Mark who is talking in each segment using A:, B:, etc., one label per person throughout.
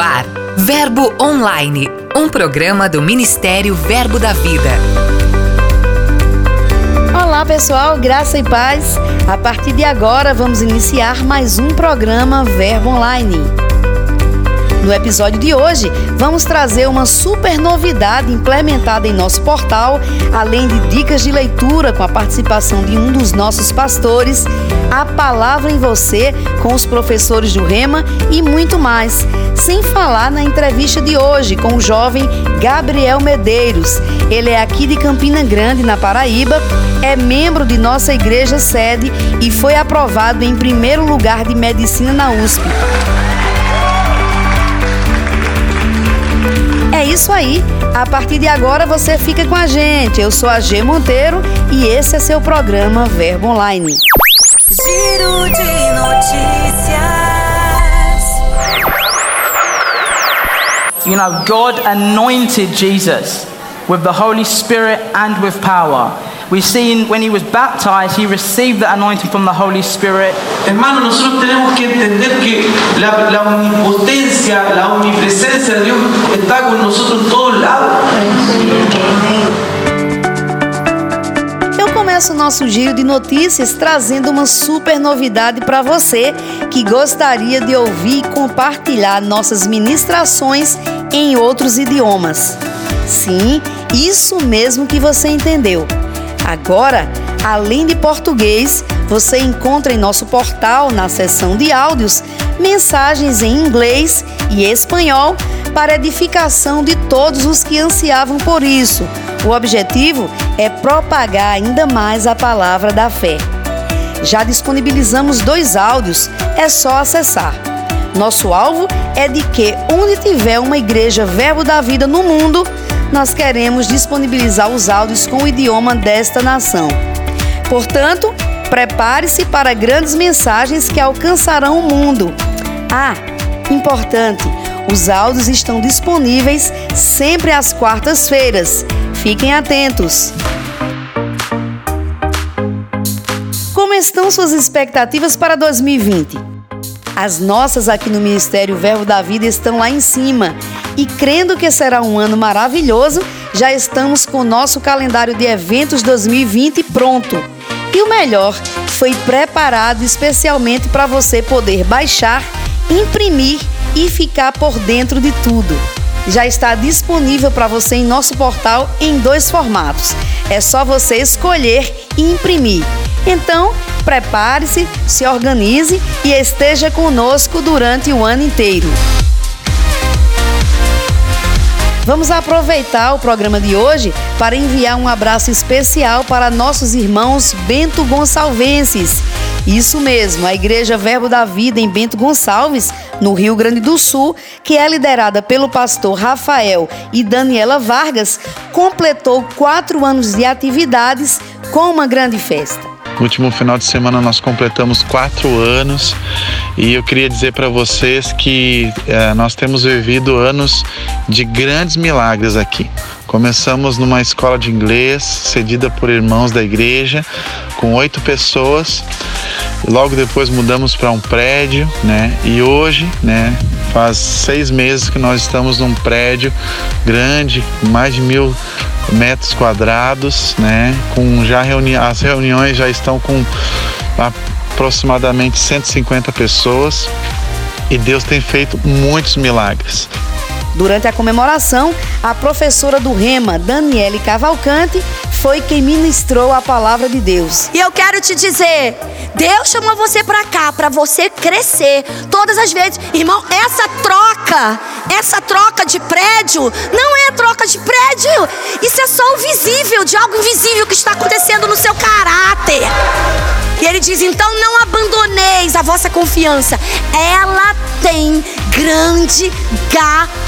A: ar, Verbo Online, um programa do Ministério Verbo da Vida.
B: Olá pessoal, graça e paz. A partir de agora vamos iniciar mais um programa Verbo Online. No episódio de hoje, vamos trazer uma super novidade implementada em nosso portal, além de dicas de leitura com a participação de um dos nossos pastores, a palavra em você com os professores do Rema e muito mais. Sem falar na entrevista de hoje com o jovem Gabriel Medeiros. Ele é aqui de Campina Grande, na Paraíba, é membro de nossa igreja sede e foi aprovado em primeiro lugar de medicina na USP. É isso aí. A partir de agora você fica com a gente. Eu sou a G Monteiro e esse é seu programa Verbo Online.
A: Giro de notícias.
C: You know, God anointed Jesus with the Holy Spirit and with power. We've seen when he was baptized, he received the anointing from the Holy Spirit.
D: Hermano, nosotros tenemos que entender que la, la omnipotencia, la omnipresencia de Dios está con nosotros en todos lados.
B: Eu começo o nosso giro de notícias trazendo uma super novidade para você que gostaria de ouvir e compartilhar nossas ministrações em outros idiomas. Sim, isso mesmo que você entendeu. Agora, além de português, você encontra em nosso portal, na seção de áudios, mensagens em inglês e espanhol para edificação de todos os que ansiavam por isso. O objetivo é propagar ainda mais a palavra da fé. Já disponibilizamos dois áudios, é só acessar. Nosso alvo é de que, onde tiver uma igreja Verbo da Vida no mundo, nós queremos disponibilizar os áudios com o idioma desta nação. Portanto, prepare-se para grandes mensagens que alcançarão o mundo. Ah, importante, os áudios estão disponíveis sempre às quartas-feiras. Fiquem atentos. Como estão suas expectativas para 2020? As nossas aqui no Ministério Verbo da Vida estão lá em cima e crendo que será um ano maravilhoso, já estamos com o nosso calendário de eventos 2020 pronto. E o melhor, foi preparado especialmente para você poder baixar, imprimir e ficar por dentro de tudo. Já está disponível para você em nosso portal em dois formatos. É só você escolher e imprimir. Então, prepare-se, se organize e esteja conosco durante o ano inteiro. Vamos aproveitar o programa de hoje para enviar um abraço especial para nossos irmãos Bento Gonçalvenses. Isso mesmo, a Igreja Verbo da Vida em Bento Gonçalves, no Rio Grande do Sul, que é liderada pelo pastor Rafael e Daniela Vargas, completou quatro anos de atividades com uma grande festa.
E: Último final de semana nós completamos quatro anos e eu queria dizer para vocês que eh, nós temos vivido anos de grandes milagres aqui. Começamos numa escola de inglês cedida por irmãos da igreja, com oito pessoas. Logo depois mudamos para um prédio, né? E hoje, né? Faz seis meses que nós estamos num prédio grande, mais de mil metros quadrados, né? Com já reuni as reuniões já estão com aproximadamente 150 pessoas e Deus tem feito muitos milagres.
B: Durante a comemoração, a professora do Rema, Daniele Cavalcante, foi quem ministrou a palavra de Deus.
F: E eu quero te dizer, Deus chamou você para cá para você crescer todas as vezes. Irmão, essa troca, essa troca de prédio não é troca de prédio. Isso é só o visível de algo invisível que está acontecendo no seu caráter. E ele diz: então não abandoneis a vossa confiança. Ela tem grande galardão.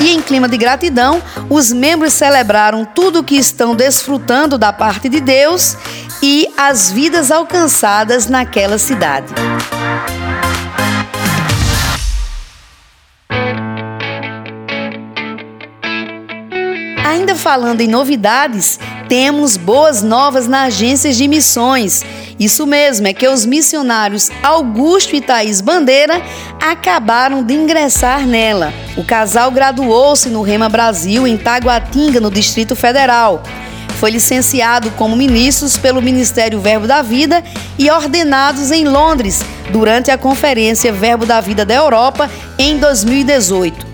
B: E em clima de gratidão, os membros celebraram tudo o que estão desfrutando da parte de Deus e as vidas alcançadas naquela cidade. Ainda falando em novidades, temos boas novas na agência de missões Isso mesmo, é que os missionários Augusto e Thaís Bandeira acabaram de ingressar nela. O casal graduou-se no Rema Brasil, em Taguatinga, no Distrito Federal. Foi licenciado como ministros pelo Ministério Verbo da Vida e ordenados em Londres durante a Conferência Verbo da Vida da Europa em 2018.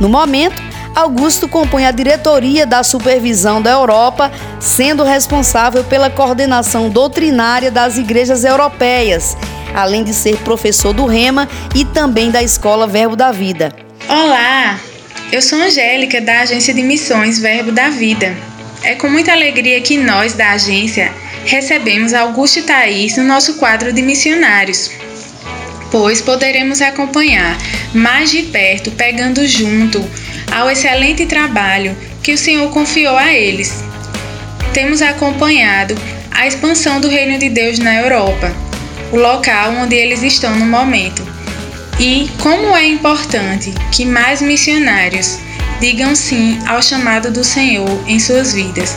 B: No momento, Augusto compõe a diretoria da Supervisão da Europa, sendo responsável pela coordenação doutrinária das igrejas europeias, além de ser professor do Rema e também da Escola Verbo da Vida.
G: Olá, eu sou Angélica, da Agência de Missões Verbo da Vida. É com muita alegria que nós, da agência, recebemos Augusto e Thaís no nosso quadro de missionários, pois poderemos acompanhar mais de perto, pegando junto ao excelente trabalho que o Senhor confiou a eles. Temos acompanhado a expansão do Reino de Deus na Europa, o local onde eles estão no momento. E como é importante que mais missionários digam sim ao chamado do Senhor em suas vidas,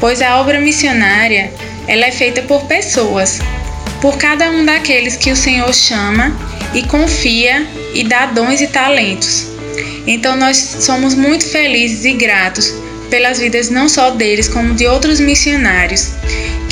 G: pois a obra missionária ela é feita por pessoas, por cada um daqueles que o Senhor chama e confia e dá dons e talentos. Então nós somos muito felizes e gratos pelas vidas não só deles, como de outros missionários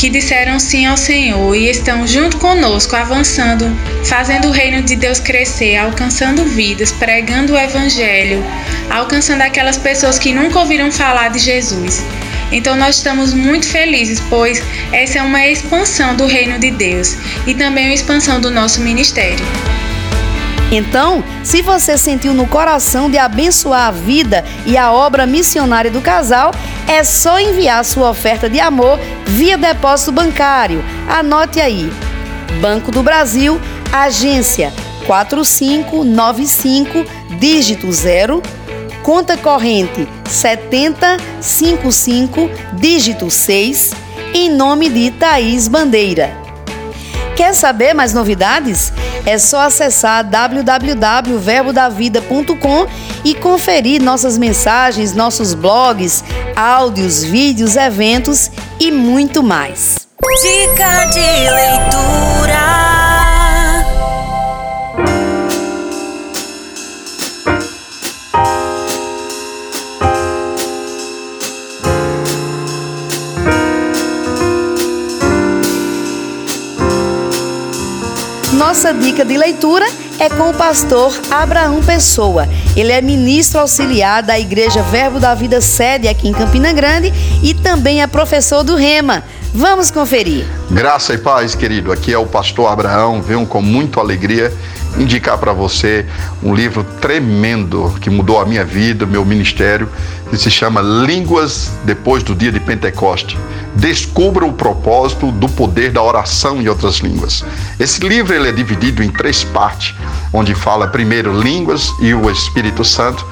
G: que disseram sim ao Senhor e estão junto conosco, avançando, fazendo o reino de Deus crescer, alcançando vidas, pregando o Evangelho, alcançando aquelas pessoas que nunca ouviram falar de Jesus. Então nós estamos muito felizes, pois essa é uma expansão do reino de Deus e também uma expansão do nosso ministério.
B: Então, se você sentiu no coração de abençoar a vida e a obra missionária do casal, é só enviar sua oferta de amor via depósito bancário. Anote aí: Banco do Brasil, agência 4595, dígito 0, conta corrente 7055, dígito 6, em nome de Thaís Bandeira. Quer saber mais novidades? É só acessar www.verbodavida.com e conferir nossas mensagens, nossos blogs, áudios, vídeos, eventos e muito mais.
H: Dica de leitura.
B: Nossa dica de leitura é com o pastor Abraão Pessoa. Ele é ministro auxiliar da Igreja Verbo da Vida Sede aqui em Campina Grande e também é professor do Rema. Vamos conferir.
I: Graça e paz, querido. Aqui é o pastor Abraão. Venho com muita alegria indicar para você um livro tremendo que mudou a minha vida, meu ministério, que se chama Línguas depois do dia de Pentecoste. Descubra o propósito do poder da oração em outras línguas. Esse livro ele é dividido em três partes, onde fala primeiro línguas e o Espírito Santo,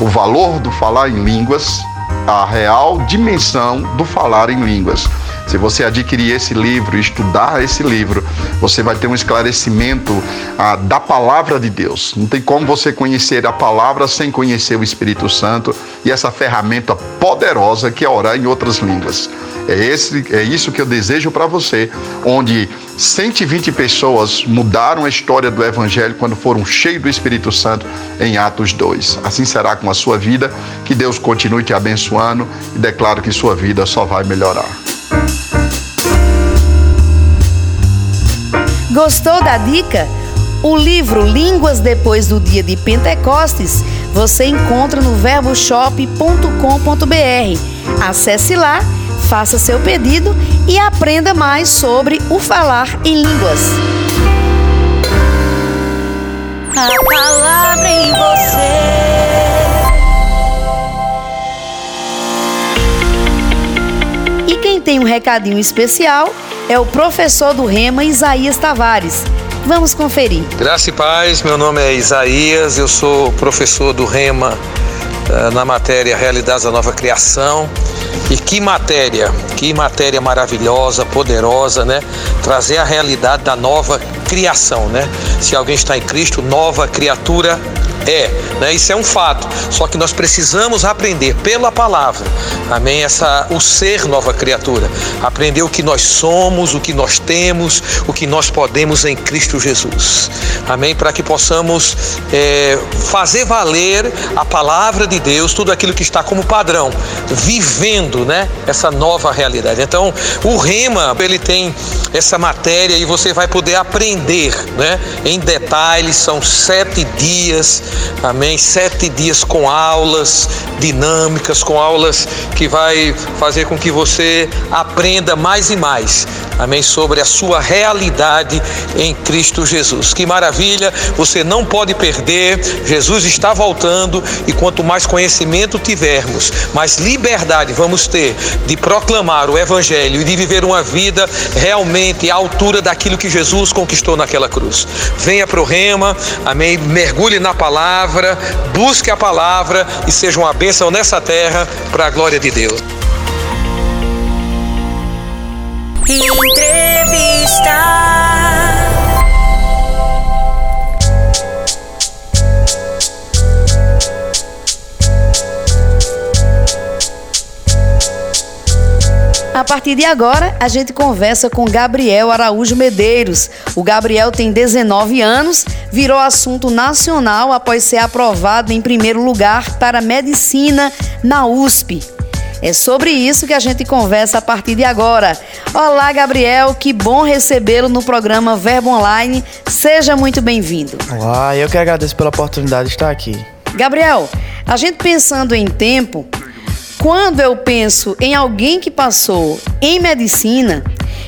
I: o valor do falar em línguas, a real dimensão do falar em línguas. Se você adquirir esse livro, estudar esse livro, você vai ter um esclarecimento ah, da palavra de Deus. Não tem como você conhecer a palavra sem conhecer o Espírito Santo e essa ferramenta poderosa que é orar em outras línguas. É, esse, é isso que eu desejo para você, onde 120 pessoas mudaram a história do Evangelho quando foram cheios do Espírito Santo em Atos 2. Assim será com a sua vida. Que Deus continue te abençoando e declaro que sua vida só vai melhorar.
B: Gostou da dica? O livro Línguas Depois do Dia de Pentecostes você encontra no verboshop.com.br. Acesse lá, faça seu pedido e aprenda mais sobre o falar em línguas.
H: A palavra em você.
B: E quem tem um recadinho especial é o professor do Rema, Isaías Tavares. Vamos conferir.
J: Graça e paz, meu nome é Isaías, eu sou professor do Rema eh, na matéria Realidades da Nova Criação. E que matéria, que matéria maravilhosa, poderosa, né? Trazer a realidade da nova criação, né? Se alguém está em Cristo, nova criatura É, né? Isso é um fato. Só que nós precisamos aprender pela palavra, amém? Essa, o ser nova criatura. Aprender o que nós somos, o que nós temos, o que nós podemos em Cristo Jesus. Amém? Para que possamos é, fazer valer a palavra de Deus, tudo aquilo que está como padrão, vivendo, né? Essa nova realidade. Então, o rema, ele tem essa matéria e você vai poder aprender, né? Em detalhes, são sete dias, amém? Sete dias com aulas dinâmicas, com aulas que vai fazer com que você aprenda mais e mais, amém? Sobre a sua realidade em Cristo Jesus. Que maravilha, você não pode perder, Jesus está voltando e quanto mais conhecimento tivermos, mais liberdade vamos ter de proclamar o Evangelho e de viver uma vida realmente à altura daquilo que Jesus conquistou naquela cruz. Venha para o Rema, amém? Mergulhe na palavra, busque a palavra e seja uma bênção nessa terra para a glória de Deus.
H: Entrevista.
B: A partir de agora, a gente conversa com Gabriel Araújo Medeiros. O Gabriel tem 19 anos, virou assunto nacional após ser aprovado em primeiro lugar para medicina na USP. É sobre isso que a gente conversa a partir de agora. Olá, Gabriel, que bom recebê-lo no programa Verbo Online. Seja muito bem-vindo.
K: Olá, eu que agradeço pela oportunidade de estar aqui.
B: Gabriel, a gente pensando em tempo, quando eu penso em alguém que passou em medicina,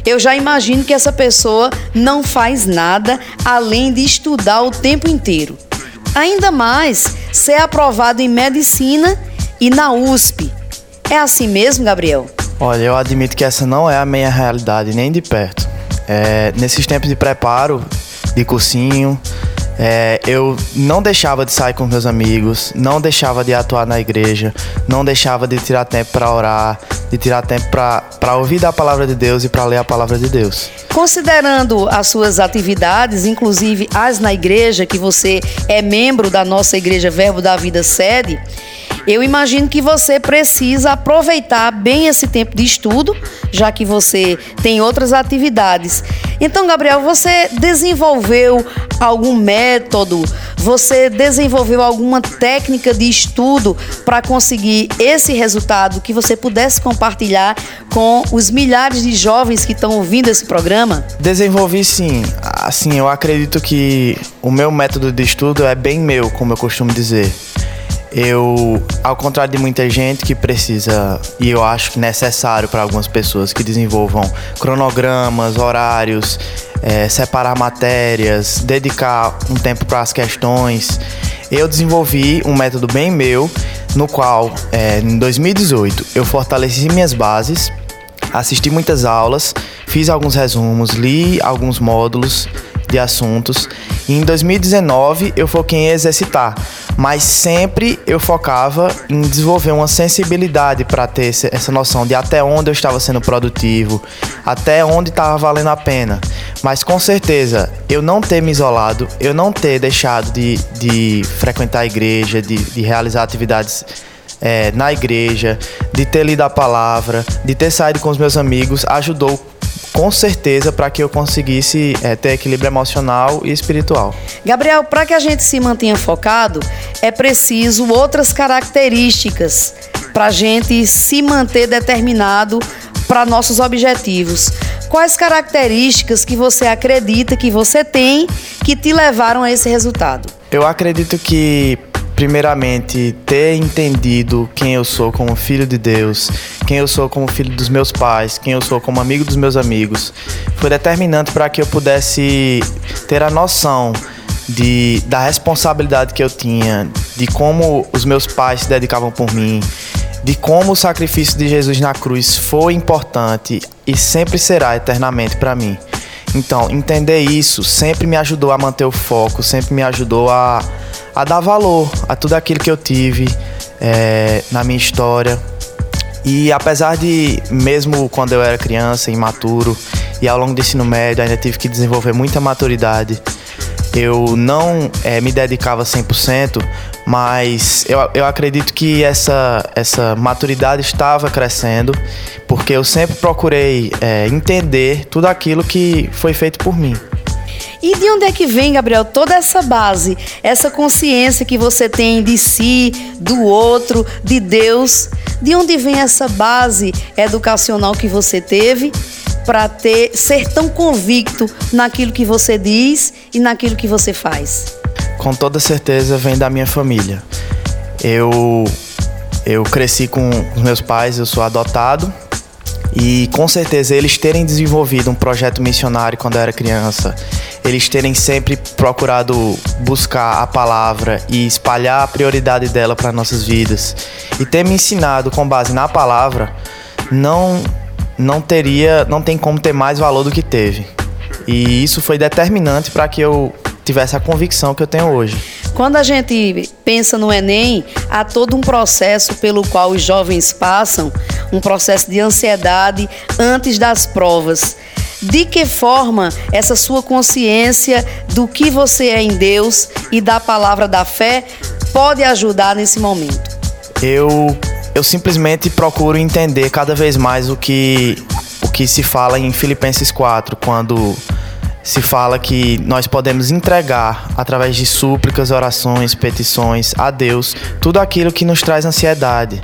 B: eu já imagino que essa pessoa não faz nada além de estudar o tempo inteiro. Ainda mais ser aprovado em medicina e na USP. É assim mesmo, Gabriel?
K: Olha, eu admito que essa não é a minha realidade, nem de perto. É, nesses tempos de preparo, de cursinho, é, eu não deixava de sair com meus amigos, não deixava de atuar na igreja, não deixava de tirar tempo para orar, de tirar tempo para ouvir da palavra de Deus e para ler a palavra de Deus.
B: Considerando as suas atividades, inclusive as na igreja, que você é membro da nossa igreja Verbo da Vida sede, eu imagino que você precisa aproveitar bem esse tempo de estudo, já que você tem outras atividades. Então, Gabriel, você desenvolveu algum método, você desenvolveu alguma técnica de estudo para conseguir esse resultado que você pudesse compartilhar com os milhares de jovens que estão ouvindo esse programa?
K: Desenvolvi sim. Assim, eu acredito que o meu método de estudo é bem meu, como eu costumo dizer. Eu, ao contrário de muita gente que precisa, e eu acho necessário para algumas pessoas que desenvolvam cronogramas, horários, é, separar matérias, dedicar um tempo para as questões, eu desenvolvi um método bem meu, no qual, é, em 2018, eu fortaleci minhas bases, assisti muitas aulas, fiz alguns resumos, li alguns módulos de assuntos. E em 2019 eu foquei em exercitar, mas sempre eu focava em desenvolver uma sensibilidade para ter essa noção de até onde eu estava sendo produtivo, até onde estava valendo a pena. Mas com certeza, eu não ter me isolado, eu não ter deixado de, de frequentar a igreja, de, de realizar atividades é, na igreja, de ter lido a palavra, de ter saído com os meus amigos, ajudou com certeza para que eu conseguisse é, ter equilíbrio emocional e espiritual.
B: Gabriel, para que a gente se mantenha focado, é preciso outras características para a gente se manter determinado para nossos objetivos. Quais características que você acredita que você tem que te levaram a esse resultado?
K: Eu acredito que primeiramente, ter entendido quem eu sou como filho de Deus, quem eu sou como filho dos meus pais, quem eu sou como amigo dos meus amigos, foi determinante para que eu pudesse ter a noção de, da responsabilidade que eu tinha, de como os meus pais se dedicavam por mim, de como o sacrifício de Jesus na cruz foi importante e sempre será eternamente para mim. Então, entender isso sempre me ajudou a manter o foco, sempre me ajudou a a dar valor a tudo aquilo que eu tive é, na minha história. E apesar de, mesmo quando eu era criança, imaturo, e ao longo do ensino médio ainda tive que desenvolver muita maturidade, eu não é, me dedicava 100%, mas eu, eu acredito que essa, essa maturidade estava crescendo, porque eu sempre procurei é, entender tudo aquilo que foi feito por mim.
B: E de onde é que vem, Gabriel, toda essa base, essa consciência que você tem de si, do outro, de Deus? De onde vem essa base educacional que você teve para ter ser tão convicto naquilo que você diz e naquilo que você faz?
K: Com toda certeza vem da minha família. Eu eu cresci com os meus pais, eu sou adotado e com certeza eles terem desenvolvido um projeto missionário quando eu era criança, eles terem sempre procurado buscar a palavra e espalhar a prioridade dela para nossas vidas e ter me ensinado com base na palavra, não não teria, não tem como ter mais valor do que teve. E isso foi determinante para que eu tivesse a convicção que eu tenho hoje.
B: Quando a gente pensa no Enem, há todo um processo pelo qual os jovens passam, um processo de ansiedade antes das provas. De que forma essa sua consciência do que você é em Deus e da palavra da fé pode ajudar nesse momento?
K: Eu eu simplesmente procuro entender cada vez mais o que o que se fala em Filipenses 4, quando se fala que nós podemos entregar através de súplicas, orações, petições a Deus tudo aquilo que nos traz ansiedade.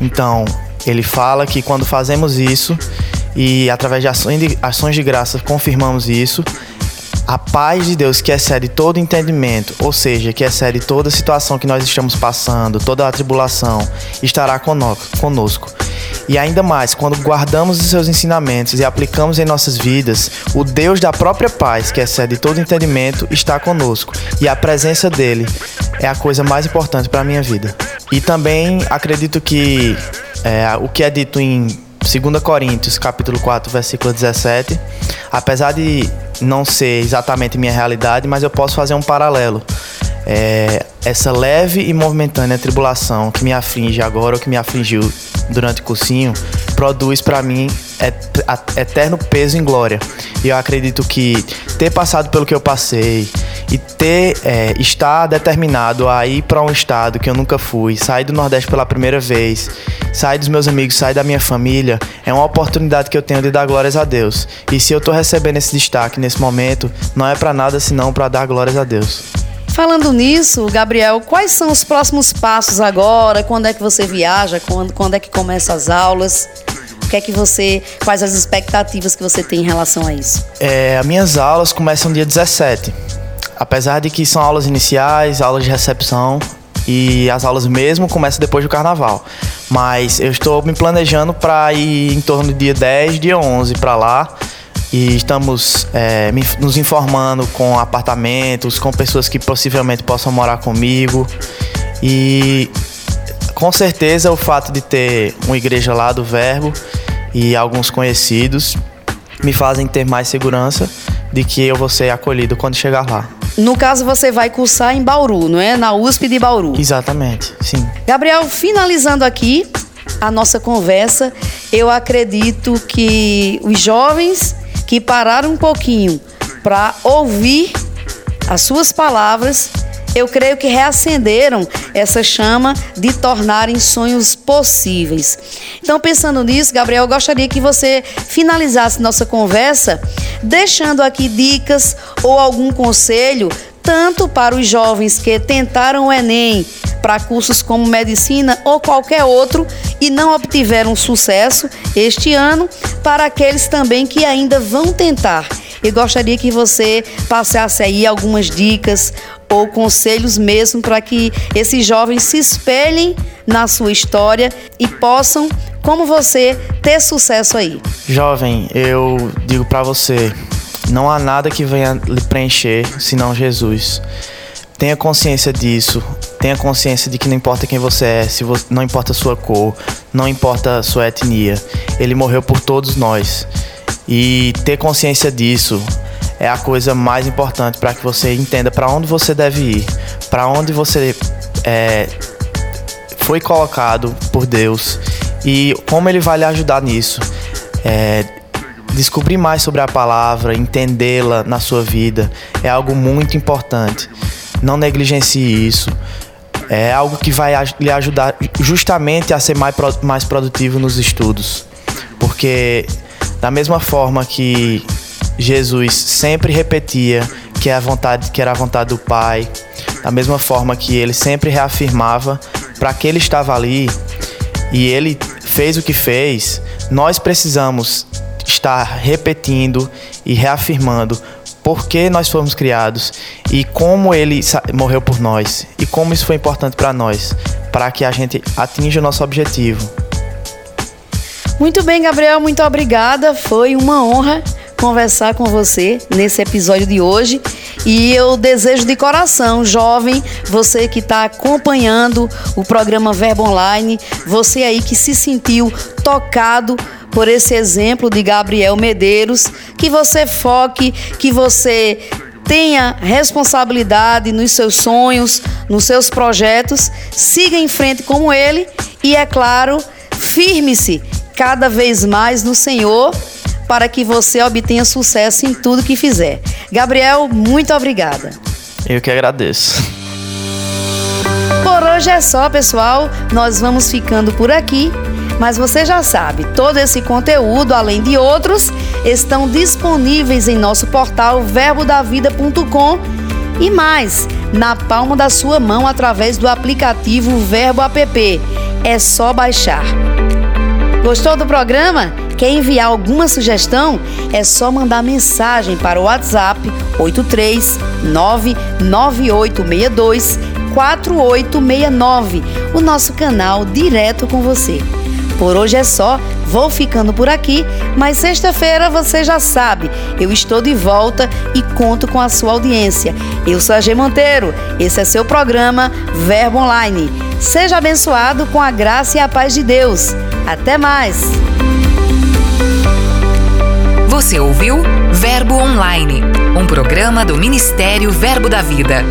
K: Então, ele fala que quando fazemos isso e através de ações de, ações de graça confirmamos isso, a paz de Deus que excede todo entendimento, ou seja, que excede toda situação que nós estamos passando, toda a tribulação, estará conosco. E ainda mais, quando guardamos os seus ensinamentos e aplicamos em nossas vidas, o Deus da própria paz, que excede todo entendimento, está conosco. E a presença dele é a coisa mais importante para a minha vida. E também acredito que é, o que é dito em 2 Coríntios, capítulo 4, versículo 17, apesar de não ser exatamente minha realidade, mas eu posso fazer um paralelo. É, essa leve e momentânea tribulação que me aflige agora ou que me afligiu durante o cursinho produz para mim eterno peso em glória. E eu acredito que ter passado pelo que eu passei e ter é, estar determinado a ir para um estado que eu nunca fui, sair do Nordeste pela primeira vez, sair dos meus amigos, sair da minha família, é uma oportunidade que eu tenho de dar glórias a Deus. E se eu estou recebendo esse destaque nesse momento, não é para nada senão para dar glórias a Deus.
B: Falando nisso, Gabriel, quais são os próximos passos agora? Quando é que você viaja? Quando, quando é que começa as aulas? O que é que você. Quais as expectativas que você tem em relação a isso?
K: É, as minhas aulas começam dia 17. Apesar de que são aulas iniciais, aulas de recepção, e as aulas mesmo começam depois do carnaval. Mas eu estou me planejando para ir em torno do dia 10, dia 11 para lá e estamos é, nos informando com apartamentos, com pessoas que possivelmente possam morar comigo. E com certeza o fato de ter uma igreja lá do Verbo e alguns conhecidos me fazem ter mais segurança de que eu vou ser acolhido quando chegar lá.
B: No caso, você vai cursar em Bauru, não é? Na USP de Bauru.
K: Exatamente, sim.
B: Gabriel, finalizando aqui a nossa conversa, eu acredito que os jovens que pararam um pouquinho para ouvir as suas palavras, eu creio que reacenderam essa chama de tornarem sonhos possíveis. Então, pensando nisso, Gabriel, eu gostaria que você finalizasse nossa conversa deixando aqui dicas ou algum conselho tanto para os jovens que tentaram o Enem para cursos como medicina ou qualquer outro e não obtiveram sucesso este ano, para aqueles também que ainda vão tentar. Eu gostaria que você passasse aí algumas dicas ou conselhos mesmo para que esses jovens se espelhem na sua história e possam, como você, ter sucesso aí.
K: Jovem, eu digo para você, não há nada que venha lhe preencher senão Jesus. Tenha consciência disso. Tenha consciência de que não importa quem você é, se você, não importa a sua cor, não importa a sua etnia. Ele morreu por todos nós. E ter consciência disso é a coisa mais importante para que você entenda para onde você deve ir, para onde você é, foi colocado por Deus e como Ele vai lhe ajudar nisso. É, descobrir mais sobre a palavra, entendê-la na sua vida, é algo muito importante. Não negligencie isso. É algo que vai lhe ajudar justamente a ser mais, mais produtivo nos estudos. Porque, da mesma forma que Jesus sempre repetia que, é a vontade, que era a vontade do Pai, da mesma forma que ele sempre reafirmava para que ele estava ali e ele fez o que fez, nós precisamos estar repetindo e reafirmando por que nós fomos criados e como ele morreu por nós e como isso foi importante para nós, para que a gente atinja o nosso objetivo.
B: Muito bem, Gabriel, muito obrigada. Foi uma honra conversar com você nesse episódio de hoje. E eu desejo de coração, jovem, você que está acompanhando o programa Verbo Online, você aí que se sentiu tocado por esse exemplo de Gabriel Medeiros, que você foque, que você tenha responsabilidade nos seus sonhos, nos seus projetos, siga em frente como ele e, é claro, firme-se cada vez mais no Senhor para que você obtenha sucesso em tudo que fizer. Gabriel, muito obrigada.
K: Eu que agradeço.
B: Por hoje é só, pessoal. Nós vamos ficando por aqui. Mas você já sabe, todo esse conteúdo, além de outros, estão disponíveis em nosso portal verbodavida.com e mais, na palma da sua mão através do aplicativo Verbo App. É só baixar. Gostou do programa? Quer enviar alguma sugestão? É só mandar mensagem para o WhatsApp 8399862 4869, o nosso canal direto com você. Por hoje é só, vou ficando por aqui, mas sexta-feira você já sabe, eu estou de volta e conto com a sua audiência. Eu sou a G Monteiro, esse é seu programa Verbo Online. Seja abençoado com a graça e a paz de Deus. Até mais!
A: Você ouviu Verbo Online, um programa do Ministério Verbo da Vida.